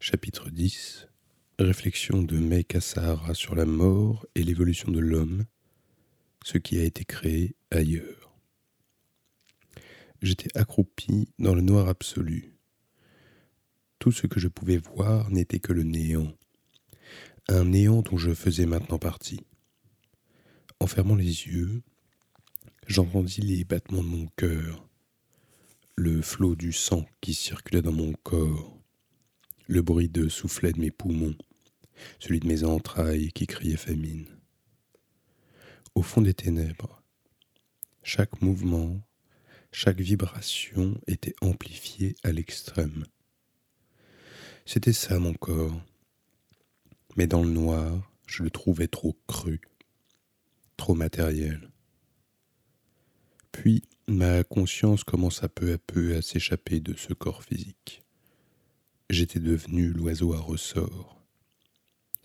Chapitre 10 Réflexion de Sahara sur la mort et l'évolution de l'homme, ce qui a été créé ailleurs. J'étais accroupi dans le noir absolu. Tout ce que je pouvais voir n'était que le néant, un néant dont je faisais maintenant partie. En fermant les yeux, j'entendis les battements de mon cœur, le flot du sang qui circulait dans mon corps, le bruit de soufflet de mes poumons, celui de mes entrailles qui criaient famine. Au fond des ténèbres, chaque mouvement, chaque vibration était amplifiée à l'extrême. C'était ça mon corps, mais dans le noir, je le trouvais trop cru, trop matériel. Puis ma conscience commença peu à peu à s'échapper de ce corps physique. J'étais devenu l'oiseau à ressort.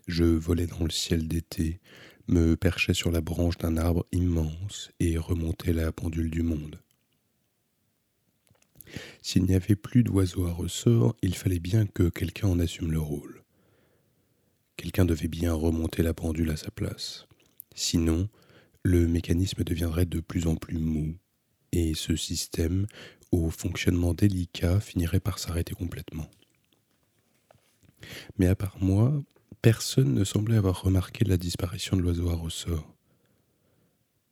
Je volais dans le ciel d'été, me perchais sur la branche d'un arbre immense et remontais la pendule du monde. S'il n'y avait plus d'oiseaux à ressort, il fallait bien que quelqu'un en assume le rôle. Quelqu'un devait bien remonter la pendule à sa place. Sinon, le mécanisme deviendrait de plus en plus mou, et ce système, au fonctionnement délicat, finirait par s'arrêter complètement. Mais à part moi, personne ne semblait avoir remarqué la disparition de l'oiseau à ressort.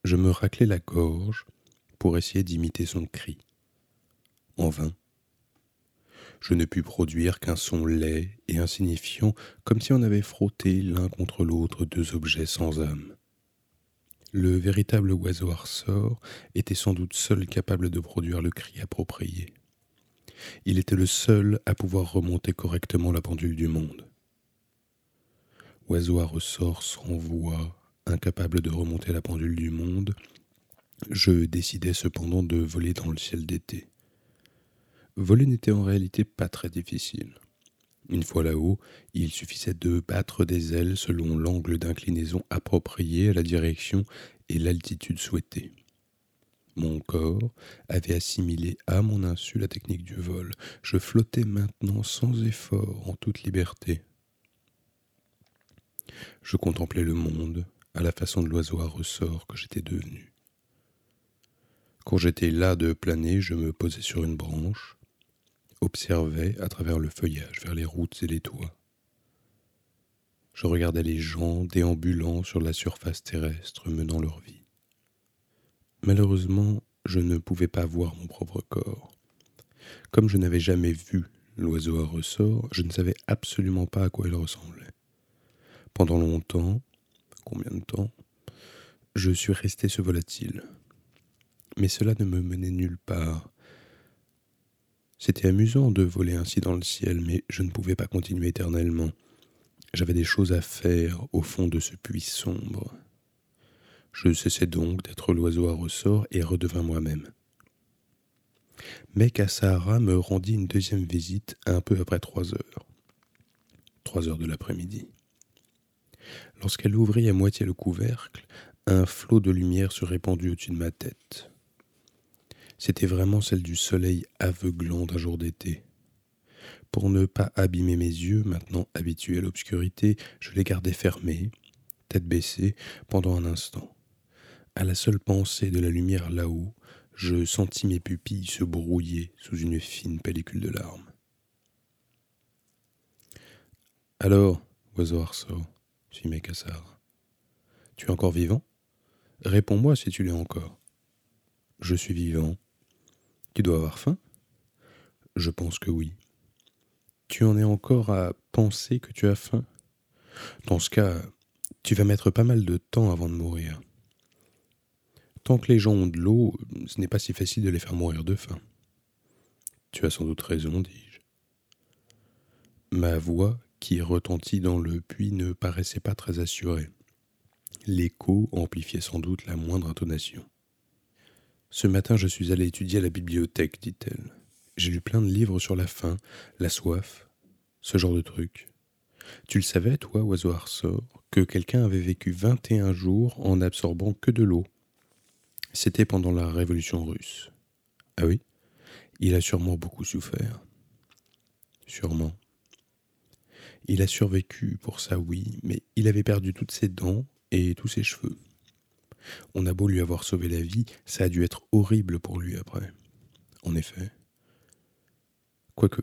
Je me raclais la gorge pour essayer d'imiter son cri. En vain. Je ne pus produire qu'un son laid et insignifiant, comme si on avait frotté l'un contre l'autre deux objets sans âme. Le véritable oiseau à ressort était sans doute seul capable de produire le cri approprié. Il était le seul à pouvoir remonter correctement la pendule du monde. Oiseau à ressort sans voix, incapable de remonter la pendule du monde, je décidai cependant de voler dans le ciel d'été. Voler n'était en réalité pas très difficile. Une fois là-haut, il suffisait de battre des ailes selon l'angle d'inclinaison approprié à la direction et l'altitude souhaitée. Mon corps avait assimilé à mon insu la technique du vol. Je flottais maintenant sans effort, en toute liberté. Je contemplais le monde à la façon de l'oiseau à ressort que j'étais devenu. Quand j'étais là de planer, je me posais sur une branche, observait à travers le feuillage vers les routes et les toits. Je regardais les gens déambulant sur la surface terrestre menant leur vie. Malheureusement, je ne pouvais pas voir mon propre corps. Comme je n'avais jamais vu l'oiseau à ressort, je ne savais absolument pas à quoi il ressemblait. Pendant longtemps, combien de temps, je suis resté ce volatile. Mais cela ne me menait nulle part, c'était amusant de voler ainsi dans le ciel, mais je ne pouvais pas continuer éternellement. J'avais des choses à faire au fond de ce puits sombre. Je cessai donc d'être l'oiseau à ressort et redevins moi-même. Mais Kassahara me rendit une deuxième visite un peu après trois heures. Trois heures de l'après-midi. Lorsqu'elle ouvrit à moitié le couvercle, un flot de lumière se répandit au-dessus de ma tête. C'était vraiment celle du soleil aveuglant d'un jour d'été. Pour ne pas abîmer mes yeux, maintenant habitués à l'obscurité, je les gardai fermés, tête baissée, pendant un instant. À la seule pensée de la lumière là-haut, je sentis mes pupilles se brouiller sous une fine pellicule de larmes. Alors, oiseau arceau, fit Mécassar, tu es encore vivant? Réponds-moi si tu l'es encore. Je suis vivant, tu dois avoir faim? Je pense que oui. Tu en es encore à penser que tu as faim? Dans ce cas, tu vas mettre pas mal de temps avant de mourir. Tant que les gens ont de l'eau, ce n'est pas si facile de les faire mourir de faim. Tu as sans doute raison, dis-je. Ma voix, qui retentit dans le puits, ne paraissait pas très assurée. L'écho amplifiait sans doute la moindre intonation. Ce matin, je suis allé étudier à la bibliothèque, dit-elle. J'ai lu plein de livres sur la faim, la soif, ce genre de trucs. Tu le savais, toi, oiseau ressort, que quelqu'un avait vécu 21 jours en n'absorbant que de l'eau? C'était pendant la révolution russe. Ah oui? Il a sûrement beaucoup souffert. Sûrement. Il a survécu pour ça, oui, mais il avait perdu toutes ses dents et tous ses cheveux. On a beau lui avoir sauvé la vie, ça a dû être horrible pour lui après. En effet. Quoique,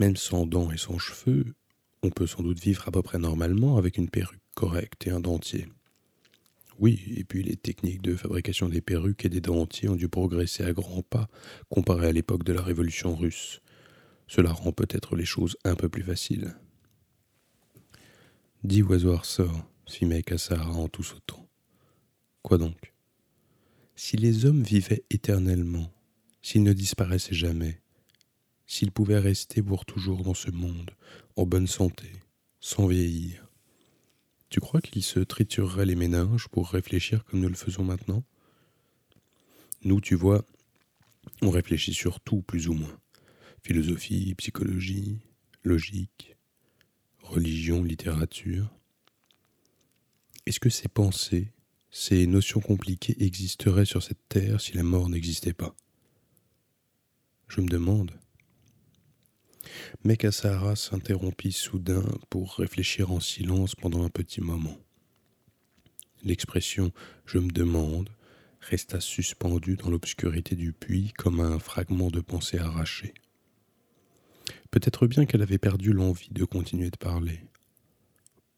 même sans dents et sans cheveux, on peut sans doute vivre à peu près normalement avec une perruque correcte et un dentier. Oui, et puis les techniques de fabrication des perruques et des dentiers ont dû progresser à grands pas comparé à l'époque de la Révolution russe. Cela rend peut-être les choses un peu plus faciles. Dis oiseau sort, fit Mec en tout sautant. Quoi donc? Si les hommes vivaient éternellement, s'ils ne disparaissaient jamais, s'ils pouvaient rester pour toujours dans ce monde, en bonne santé, sans vieillir, tu crois qu'il se triturerait les méninges pour réfléchir comme nous le faisons maintenant? Nous, tu vois, on réfléchit sur tout plus ou moins. Philosophie, psychologie, logique, religion, littérature. Est-ce que ces pensées, ces notions compliquées existeraient sur cette terre si la mort n'existait pas? Je me demande. Mekasahara s'interrompit soudain pour réfléchir en silence pendant un petit moment. L'expression je me demande resta suspendue dans l'obscurité du puits comme un fragment de pensée arraché. Peut-être bien qu'elle avait perdu l'envie de continuer de parler.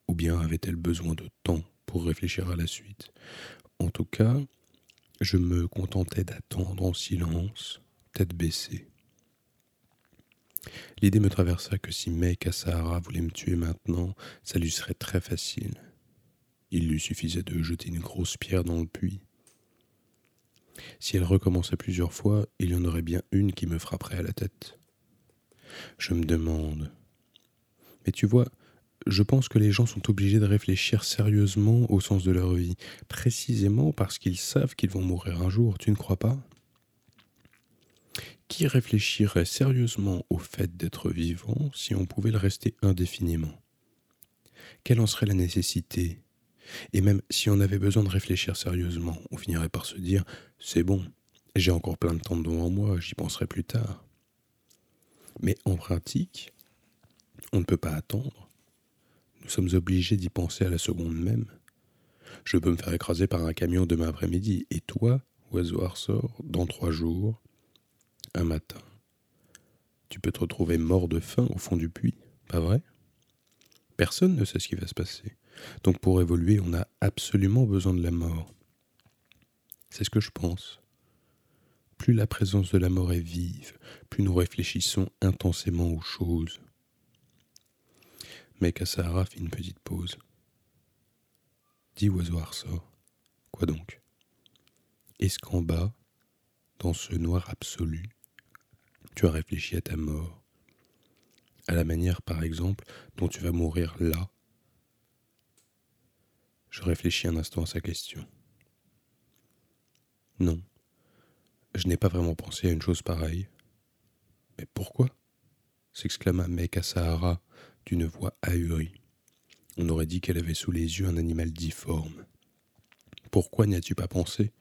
Ou bien avait-elle besoin de temps pour réfléchir à la suite. En tout cas, je me contentais d'attendre en silence, tête baissée. L'idée me traversa que si Mec à Sahara voulait me tuer maintenant, ça lui serait très facile. Il lui suffisait de jeter une grosse pierre dans le puits. Si elle recommençait plusieurs fois, il y en aurait bien une qui me frapperait à la tête. Je me demande. Mais tu vois, je pense que les gens sont obligés de réfléchir sérieusement au sens de leur vie, précisément parce qu'ils savent qu'ils vont mourir un jour, tu ne crois pas? Qui réfléchirait sérieusement au fait d'être vivant si on pouvait le rester indéfiniment? Quelle en serait la nécessité? Et même si on avait besoin de réfléchir sérieusement, on finirait par se dire C'est bon, j'ai encore plein de temps devant moi, j'y penserai plus tard. Mais en pratique, on ne peut pas attendre. Nous sommes obligés d'y penser à la seconde même. Je peux me faire écraser par un camion demain après-midi, et toi, oiseau sort, dans trois jours, un matin. Tu peux te retrouver mort de faim au fond du puits, pas vrai? Personne ne sait ce qui va se passer. Donc pour évoluer, on a absolument besoin de la mort. C'est ce que je pense. Plus la présence de la mort est vive, plus nous réfléchissons intensément aux choses. Mais Kassahara fit une petite pause. Dis oiseau sort. Quoi donc? Est-ce qu'en bas, dans ce noir absolu, tu as réfléchi à ta mort, à la manière par exemple dont tu vas mourir là. Je réfléchis un instant à sa question. Non, je n'ai pas vraiment pensé à une chose pareille. Mais pourquoi? s'exclama Mec Sahara d'une voix ahurie. On aurait dit qu'elle avait sous les yeux un animal difforme. Pourquoi n'y as-tu pas pensé?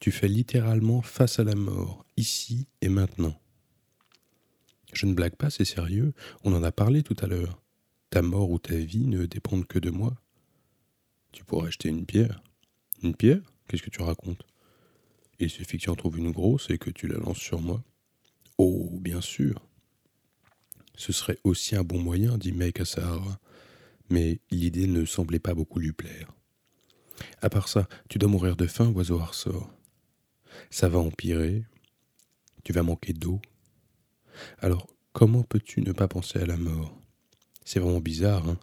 Tu fais littéralement face à la mort, ici et maintenant. Je ne blague pas, c'est sérieux, on en a parlé tout à l'heure. Ta mort ou ta vie ne dépendent que de moi. Tu pourrais acheter une pierre. Une pierre? Qu'est-ce que tu racontes? Il suffit que tu en trouves une grosse et que tu la lances sur moi. Oh, bien sûr. Ce serait aussi un bon moyen, dit Mec à mais l'idée ne semblait pas beaucoup lui plaire. À part ça, tu dois mourir de faim, oiseau Arsor ça va empirer, tu vas manquer d'eau. Alors, comment peux-tu ne pas penser à la mort? C'est vraiment bizarre, hein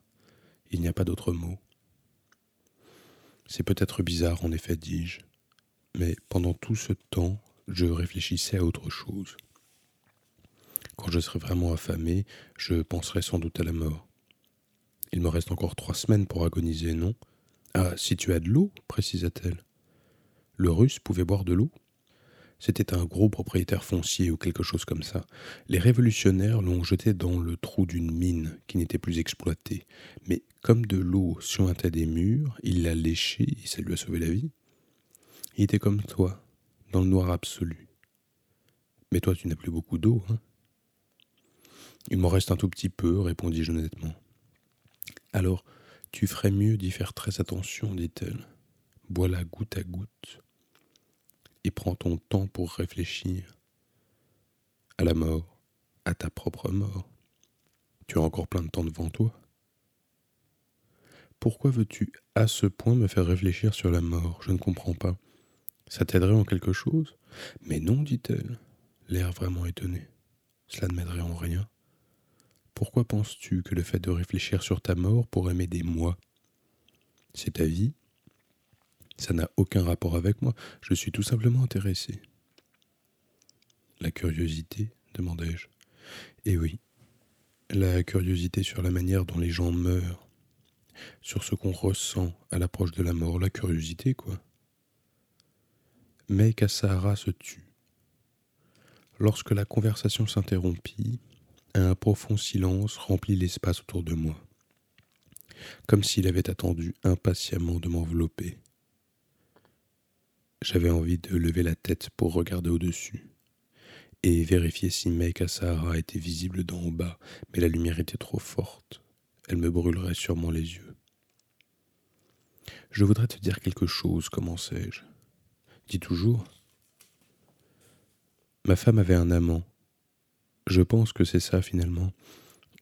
Il n'y a pas d'autre mot. C'est peut-être bizarre, en effet, dis-je, mais pendant tout ce temps, je réfléchissais à autre chose. Quand je serai vraiment affamé, je penserai sans doute à la mort. Il me reste encore trois semaines pour agoniser, non? Ah, si tu as de l'eau, précisa-t-elle. Le russe pouvait boire de l'eau? C'était un gros propriétaire foncier ou quelque chose comme ça. Les révolutionnaires l'ont jeté dans le trou d'une mine qui n'était plus exploitée. Mais comme de l'eau suintait des murs, il l'a léché et ça lui a sauvé la vie. Il était comme toi, dans le noir absolu. Mais toi, tu n'as plus beaucoup d'eau, hein? Il m'en reste un tout petit peu, répondis-je honnêtement. Alors, tu ferais mieux d'y faire très attention, dit-elle. Bois-la goutte à goutte et prends ton temps pour réfléchir à la mort, à ta propre mort. Tu as encore plein de temps devant toi. Pourquoi veux-tu à ce point me faire réfléchir sur la mort? Je ne comprends pas. Ça t'aiderait en quelque chose? Mais non, dit-elle, l'air vraiment étonné. Cela ne m'aiderait en rien. Pourquoi penses-tu que le fait de réfléchir sur ta mort pourrait m'aider moi? C'est ta vie. Ça n'a aucun rapport avec moi. Je suis tout simplement intéressé. La curiosité demandai-je. Eh oui, la curiosité sur la manière dont les gens meurent, sur ce qu'on ressent à l'approche de la mort, la curiosité, quoi. Mais Kassahara se tut. Lorsque la conversation s'interrompit, un profond silence remplit l'espace autour de moi, comme s'il avait attendu impatiemment de m'envelopper. J'avais envie de lever la tête pour regarder au-dessus et vérifier si Meika Sahara était visible d'en bas, mais la lumière était trop forte. Elle me brûlerait sûrement les yeux. Je voudrais te dire quelque chose, commençai-je. Dis toujours. Ma femme avait un amant. Je pense que c'est ça finalement.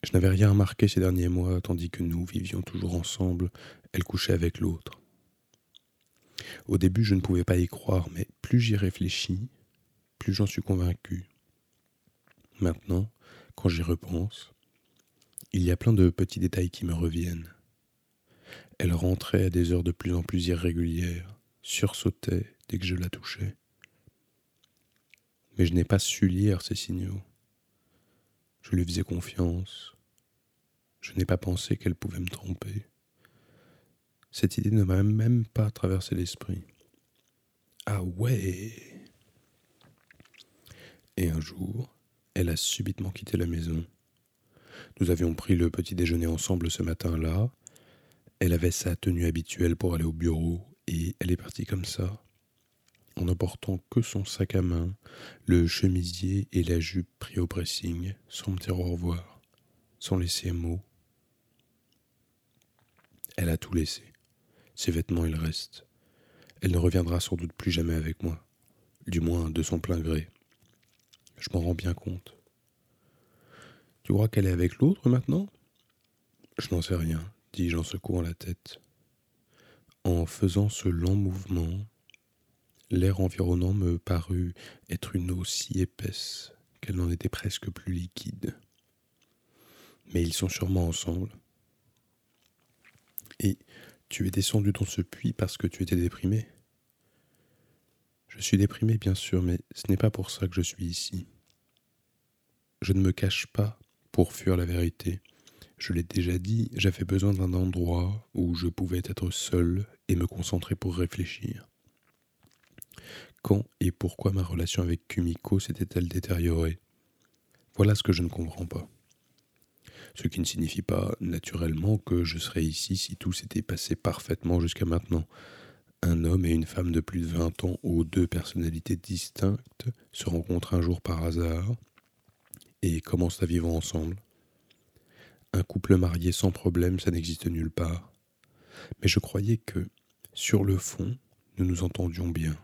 Je n'avais rien remarqué ces derniers mois, tandis que nous vivions toujours ensemble, elle couchait avec l'autre. Au début, je ne pouvais pas y croire, mais plus j'y réfléchis, plus j'en suis convaincu. Maintenant, quand j'y repense, il y a plein de petits détails qui me reviennent. Elle rentrait à des heures de plus en plus irrégulières, sursautait dès que je la touchais. Mais je n'ai pas su lire ces signaux. Je lui faisais confiance. Je n'ai pas pensé qu'elle pouvait me tromper. Cette idée ne m'a même pas traversé l'esprit. Ah ouais Et un jour, elle a subitement quitté la maison. Nous avions pris le petit déjeuner ensemble ce matin-là. Elle avait sa tenue habituelle pour aller au bureau et elle est partie comme ça, en n'emportant que son sac à main, le chemisier et la jupe pris au pressing, sans me dire au revoir, sans laisser un mot. Elle a tout laissé. Ses vêtements, ils restent. Elle ne reviendra sans doute plus jamais avec moi, du moins de son plein gré. Je m'en rends bien compte. Tu crois qu'elle est avec l'autre maintenant? Je n'en sais rien, dis-je en secouant la tête. En faisant ce lent mouvement, L'air environnant me parut être une eau si épaisse qu'elle n'en était presque plus liquide. Mais ils sont sûrement ensemble. Et tu es descendu dans ce puits parce que tu étais déprimé Je suis déprimé, bien sûr, mais ce n'est pas pour ça que je suis ici. Je ne me cache pas pour fuir la vérité. Je l'ai déjà dit, j'avais besoin d'un endroit où je pouvais être seul et me concentrer pour réfléchir. Quand et pourquoi ma relation avec Kumiko s'était-elle détériorée? Voilà ce que je ne comprends pas. Ce qui ne signifie pas naturellement que je serais ici si tout s'était passé parfaitement jusqu'à maintenant. Un homme et une femme de plus de 20 ans aux deux personnalités distinctes se rencontrent un jour par hasard et commencent à vivre ensemble. Un couple marié sans problème, ça n'existe nulle part. Mais je croyais que, sur le fond, nous nous entendions bien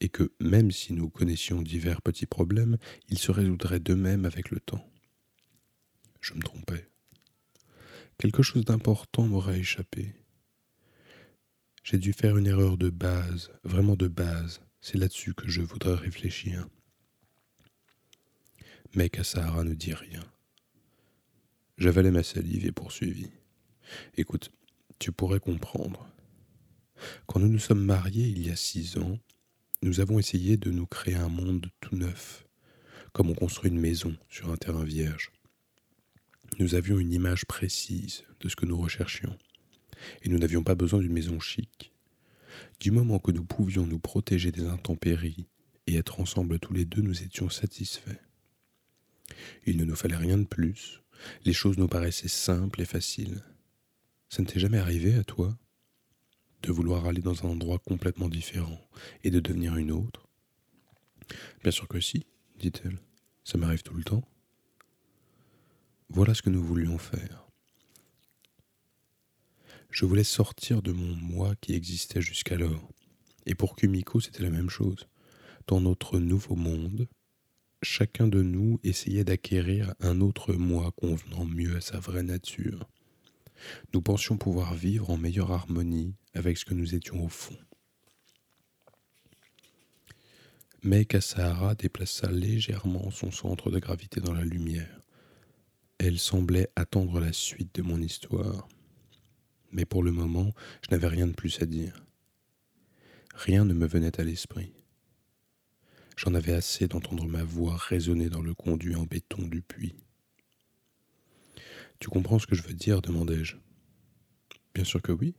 et que même si nous connaissions divers petits problèmes, ils se résoudraient d'eux-mêmes avec le temps. Je me trompais. Quelque chose d'important m'aurait échappé. J'ai dû faire une erreur de base, vraiment de base. C'est là-dessus que je voudrais réfléchir. Mais Kassahara ne dit rien. J'avalai ma salive et poursuivis. Écoute, tu pourrais comprendre. Quand nous nous sommes mariés il y a six ans, nous avons essayé de nous créer un monde tout neuf, comme on construit une maison sur un terrain vierge. Nous avions une image précise de ce que nous recherchions, et nous n'avions pas besoin d'une maison chic. Du moment que nous pouvions nous protéger des intempéries et être ensemble tous les deux, nous étions satisfaits. Il ne nous fallait rien de plus, les choses nous paraissaient simples et faciles. Ça ne t'est jamais arrivé à toi de vouloir aller dans un endroit complètement différent et de devenir une autre? Bien sûr que si, dit-elle. Ça m'arrive tout le temps. Voilà ce que nous voulions faire. Je voulais sortir de mon moi qui existait jusqu'alors. Et pour Kumiko, c'était la même chose. Dans notre nouveau monde, chacun de nous essayait d'acquérir un autre moi convenant mieux à sa vraie nature. Nous pensions pouvoir vivre en meilleure harmonie avec ce que nous étions au fond. Mais Kasahara déplaça légèrement son centre de gravité dans la lumière. Elle semblait attendre la suite de mon histoire. Mais pour le moment, je n'avais rien de plus à dire. Rien ne me venait à l'esprit. J'en avais assez d'entendre ma voix résonner dans le conduit en béton du puits. Tu comprends ce que je veux dire demandai-je. Bien sûr que oui.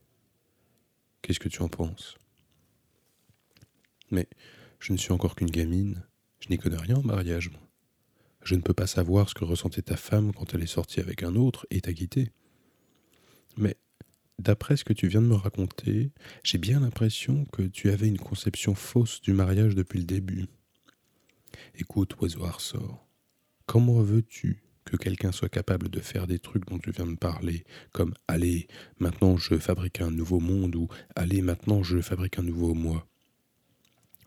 Qu'est-ce que tu en penses? Mais je ne suis encore qu'une gamine. Je n'y connais rien en mariage, moi. Je ne peux pas savoir ce que ressentait ta femme quand elle est sortie avec un autre et t'a quitté. Mais d'après ce que tu viens de me raconter, j'ai bien l'impression que tu avais une conception fausse du mariage depuis le début. Écoute, oiseau sort. comment veux-tu que quelqu'un soit capable de faire des trucs dont tu viens de parler, comme allez, maintenant je fabrique un nouveau monde ou allez, maintenant je fabrique un nouveau moi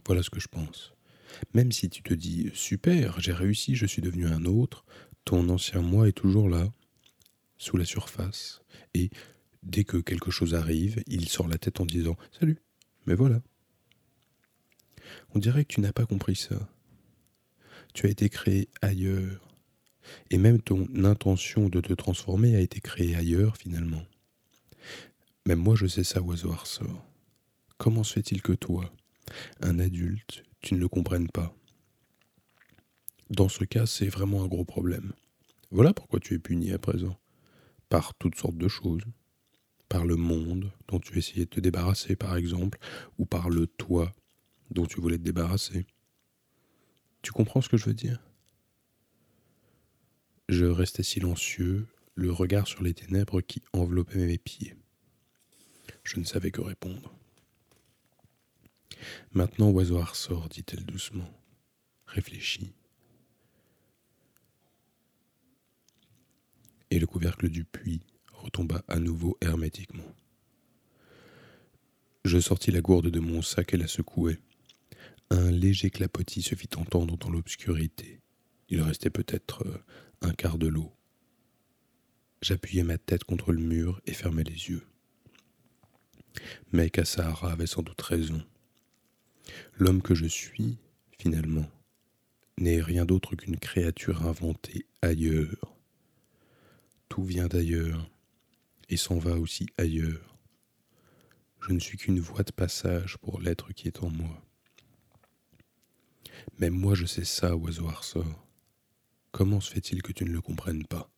Voilà ce que je pense. Même si tu te dis super, j'ai réussi, je suis devenu un autre, ton ancien moi est toujours là, sous la surface, et dès que quelque chose arrive, il sort la tête en disant Salut, mais voilà. On dirait que tu n'as pas compris ça tu as été créé ailleurs. Et même ton intention de te transformer a été créée ailleurs finalement. Même moi je sais ça, oiseau sort. Comment se fait-il que toi, un adulte, tu ne le comprennes pas Dans ce cas, c'est vraiment un gros problème. Voilà pourquoi tu es puni à présent. Par toutes sortes de choses. Par le monde dont tu essayais de te débarrasser, par exemple, ou par le toi dont tu voulais te débarrasser. Tu comprends ce que je veux dire? Je restais silencieux, le regard sur les ténèbres qui enveloppaient mes pieds. Je ne savais que répondre. Maintenant, oiseau sort, dit-elle doucement. Réfléchis. Et le couvercle du puits retomba à nouveau hermétiquement. Je sortis la gourde de mon sac et la secouai. Un léger clapotis se fit entendre dans l'obscurité. Il restait peut-être euh, un quart de l'eau. J'appuyai ma tête contre le mur et fermai les yeux. Mais Kassahara avait sans doute raison. L'homme que je suis, finalement, n'est rien d'autre qu'une créature inventée ailleurs. Tout vient d'ailleurs et s'en va aussi ailleurs. Je ne suis qu'une voie de passage pour l'être qui est en moi. Même moi je sais ça, oiseau sort. Comment se fait-il que tu ne le comprennes pas?